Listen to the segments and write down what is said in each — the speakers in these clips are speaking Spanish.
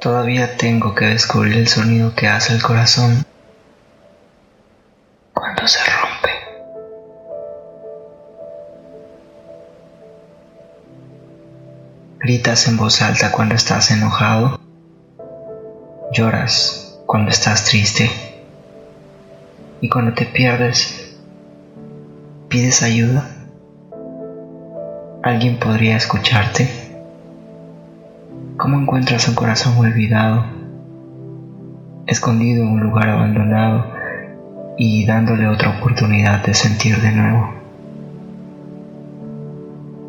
Todavía tengo que descubrir el sonido que hace el corazón cuando se rompe. Gritas en voz alta cuando estás enojado. Lloras cuando estás triste. Y cuando te pierdes, pides ayuda. ¿Alguien podría escucharte? ¿Cómo encuentras un corazón olvidado, escondido en un lugar abandonado y dándole otra oportunidad de sentir de nuevo?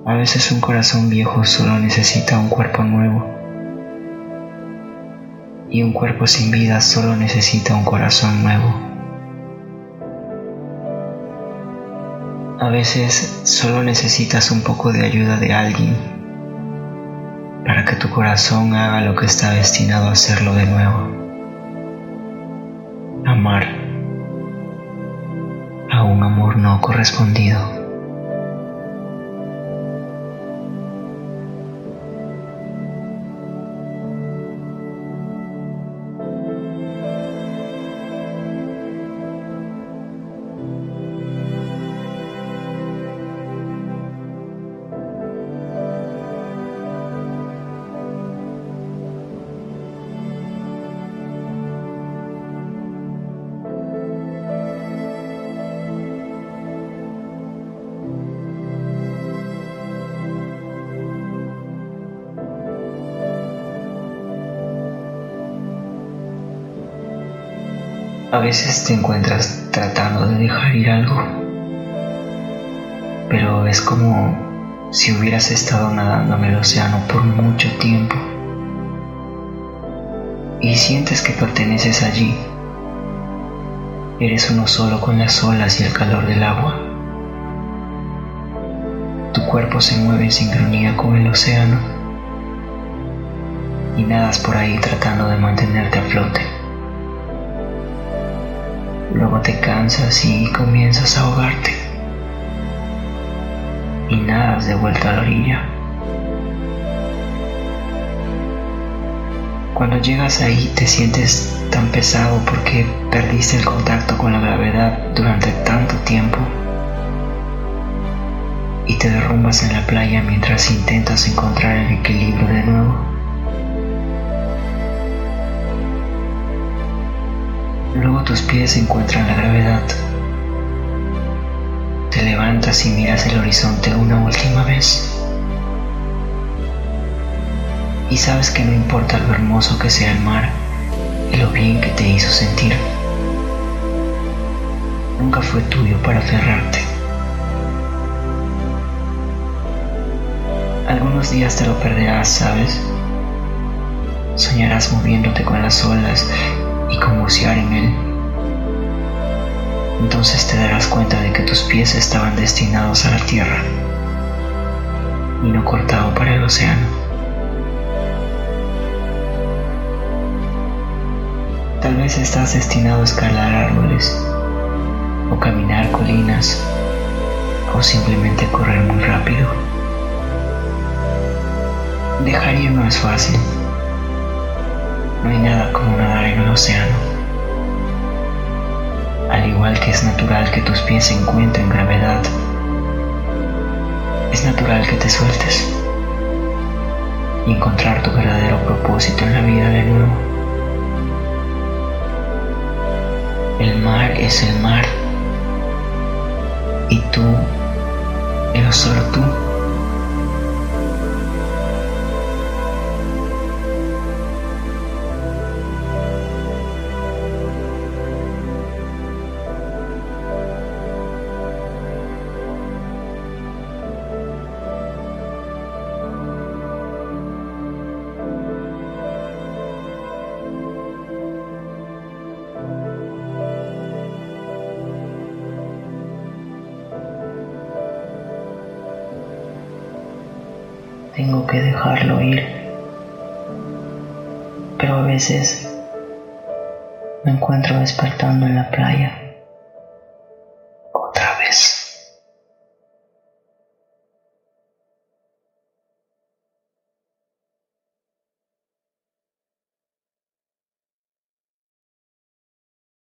A veces un corazón viejo solo necesita un cuerpo nuevo y un cuerpo sin vida solo necesita un corazón nuevo. A veces solo necesitas un poco de ayuda de alguien que tu corazón haga lo que está destinado a hacerlo de nuevo. Amar a un amor no correspondido. A veces te encuentras tratando de dejar ir algo, pero es como si hubieras estado nadando en el océano por mucho tiempo y sientes que perteneces allí. Eres uno solo con las olas y el calor del agua. Tu cuerpo se mueve en sincronía con el océano y nadas por ahí tratando de mantenerte a flote. Luego te cansas y comienzas a ahogarte. Y nadas de vuelta a la orilla. Cuando llegas ahí te sientes tan pesado porque perdiste el contacto con la gravedad durante tanto tiempo y te derrumbas en la playa mientras intentas encontrar el equilibrio de nuevo. Luego tus pies encuentran la gravedad. Te levantas y miras el horizonte una última vez. Y sabes que no importa lo hermoso que sea el mar y lo bien que te hizo sentir. Nunca fue tuyo para aferrarte. Algunos días te lo perderás, ¿sabes? Soñarás moviéndote con las olas con en él. Entonces te darás cuenta de que tus pies estaban destinados a la tierra y no cortado para el océano. Tal vez estás destinado a escalar árboles o caminar colinas o simplemente correr muy rápido. Dejar ir no es fácil no hay nada como en un océano. Al igual que es natural que tus pies se encuentren gravedad, es natural que te sueltes y encontrar tu verdadero propósito en la vida de nuevo. El mar es el mar y tú eres solo tú. Tengo que dejarlo ir. Pero a veces me encuentro despertando en la playa